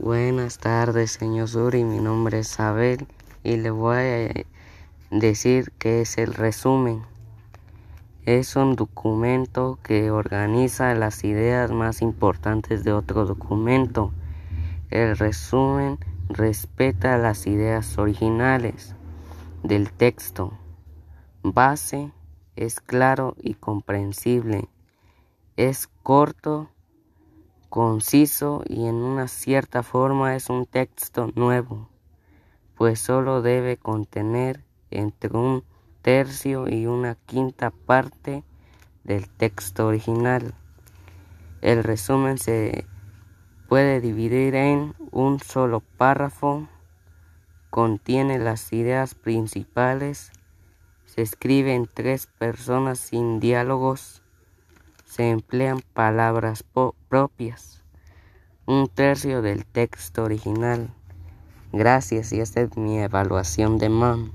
Buenas tardes, señor Suri. Mi nombre es Abel y le voy a decir qué es el resumen. Es un documento que organiza las ideas más importantes de otro documento. El resumen respeta las ideas originales del texto. Base es claro y comprensible. Es corto conciso y en una cierta forma es un texto nuevo, pues solo debe contener entre un tercio y una quinta parte del texto original. El resumen se puede dividir en un solo párrafo, contiene las ideas principales, se escribe en tres personas sin diálogos, se emplean palabras propias, un tercio del texto original. Gracias y esta es mi evaluación de MAM.